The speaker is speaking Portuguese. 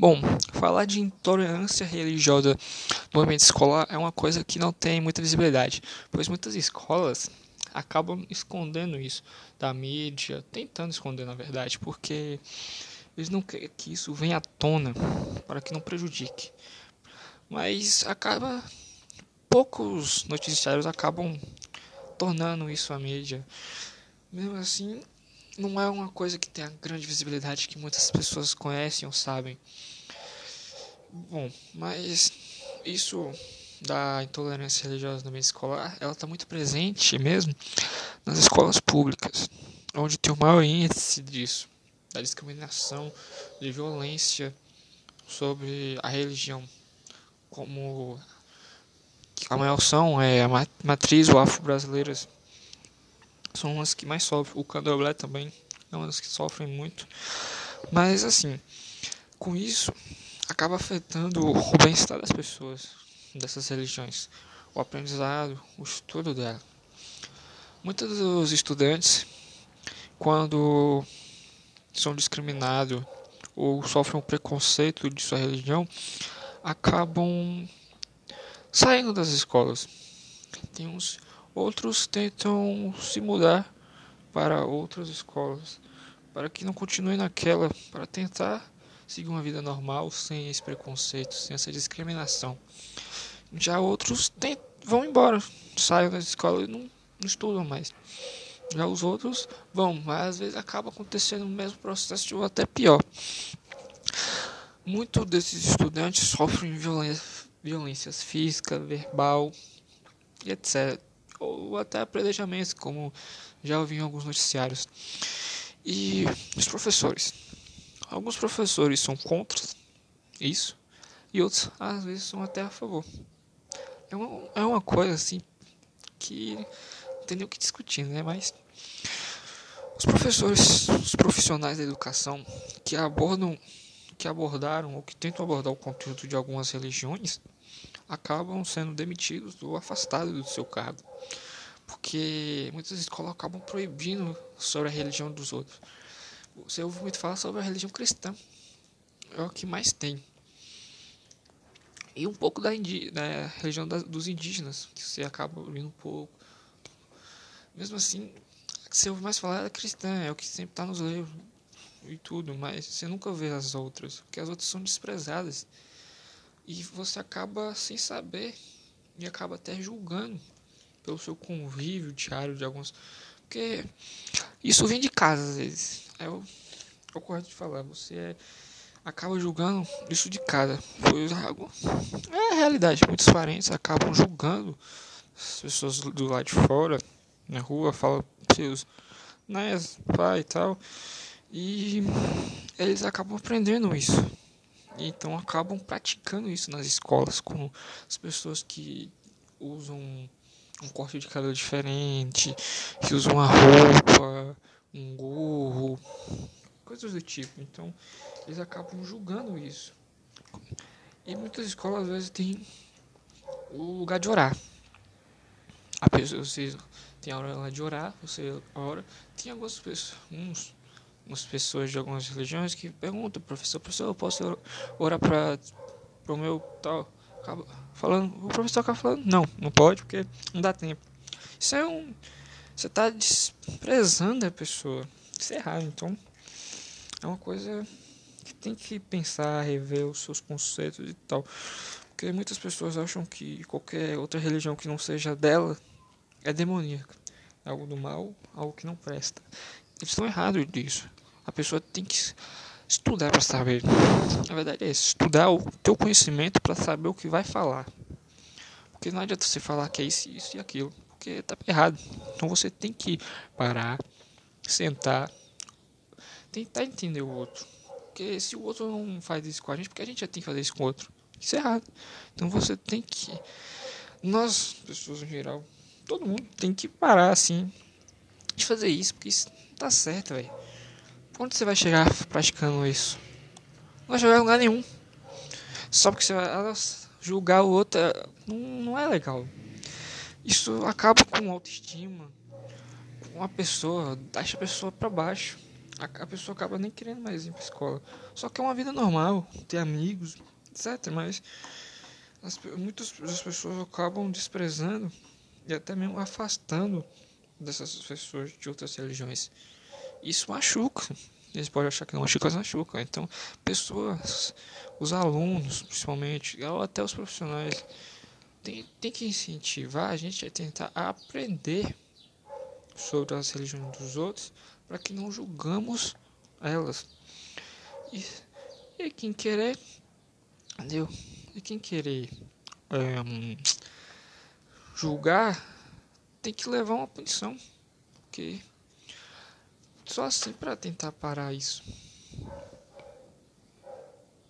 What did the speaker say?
Bom, falar de intolerância religiosa no ambiente escolar é uma coisa que não tem muita visibilidade, pois muitas escolas acabam escondendo isso da mídia, tentando esconder na verdade, porque eles não querem que isso venha à tona para que não prejudique. Mas acaba poucos noticiários acabam tornando isso a mídia. Mesmo assim, não é uma coisa que tenha grande visibilidade que muitas pessoas conhecem ou sabem. Bom, mas isso da intolerância religiosa no meio escolar, ela está muito presente mesmo nas escolas públicas, onde tem o maior índice disso, da discriminação, de violência sobre a religião, como a maior são é a matriz afro-brasileiras são as que mais sofrem. O candomblé também é uma das que sofrem muito. Mas assim, com isso acaba afetando o bem-estar das pessoas dessas religiões, o aprendizado, o estudo dela. Muitos dos estudantes, quando são discriminados ou sofrem um preconceito de sua religião, acabam saindo das escolas. Tem uns outros tentam se mudar para outras escolas, para que não continue naquela, para tentar seguir uma vida normal, sem esse preconceito, sem essa discriminação. Já outros vão embora, saem da escola e não, não estudam mais. Já os outros vão, mas às vezes acaba acontecendo o mesmo processo ou até pior. Muitos desses estudantes sofrem violência, violências física, verbal e etc. Ou até apredejamentos, como já ouvi em alguns noticiários. E os professores Alguns professores são contra isso e outros às vezes são até a favor. É uma, é uma coisa assim que não tem nem o que discutir, né? Mas os professores, os profissionais da educação que abordam, que abordaram ou que tentam abordar o conteúdo de algumas religiões acabam sendo demitidos ou afastados do seu cargo. Porque muitas escolas acabam proibindo sobre a religião dos outros. Você ouve muito falar sobre a religião cristã. É o que mais tem. E um pouco da, da religião da, dos indígenas, que você acaba ouvindo um pouco. Mesmo assim, você ouve mais falar da cristã, é o que sempre está nos livros e tudo, mas você nunca vê as outras, porque as outras são desprezadas. E você acaba sem saber e acaba até julgando pelo seu convívio diário de alguns. Porque isso vem de casa às vezes. É o, é o correto de falar. Você é, acaba julgando isso de casa. Pois. É a realidade. Muitos parentes acabam julgando as pessoas do lado de fora, na rua, falam seus né, pai e tal. E eles acabam aprendendo isso. Então acabam praticando isso nas escolas com as pessoas que usam um corte de cabelo diferente, que usam uma roupa um gorro, coisas do tipo. Então, eles acabam julgando isso. E muitas escolas às vezes têm o lugar de orar. A pessoa, você tem a hora de orar, você ora. Tem algumas pessoas, uns, umas pessoas de algumas religiões que perguntam, professor, professor, eu posso orar para o meu tal? Acaba falando, o professor acaba falando, não, não pode porque não dá tempo. Isso é um você está desprezando a pessoa. Isso é errado. Então, é uma coisa que tem que pensar, rever os seus conceitos e tal. Porque muitas pessoas acham que qualquer outra religião que não seja dela é demoníaca. É algo do mal, algo que não presta. Eles estão errados disso. A pessoa tem que estudar para saber. Na verdade é isso, estudar o teu conhecimento para saber o que vai falar. Porque não adianta você falar que é isso, isso e aquilo porque tá errado. Então você tem que parar, sentar, tentar entender o outro. Porque se o outro não faz isso com a gente, porque a gente já tem que fazer isso com o outro. Isso é errado. Então você tem que. Nós, pessoas em geral, todo mundo tem que parar assim de fazer isso, porque isso não tá certo, velho. Onde você vai chegar praticando isso? Não vai chegar em lugar nenhum. Só porque você vai julgar o outro não, não é legal. Isso acaba com autoestima, com a pessoa, deixa a pessoa para baixo. a, a pessoa acaba nem querendo mais ir pra escola. Só que é uma vida normal, ter amigos, etc. Mas as, muitas das pessoas acabam desprezando e até mesmo afastando dessas pessoas de outras religiões. Isso machuca. Eles podem achar que não machuca, mas machuca. Então, pessoas, os alunos, principalmente, ou até os profissionais, tem, tem que incentivar a gente a tentar aprender sobre as religiões dos outros para que não julgamos elas. E, e quem querer, entendeu? E quem querer é, julgar tem que levar uma punição, porque só assim para tentar parar isso.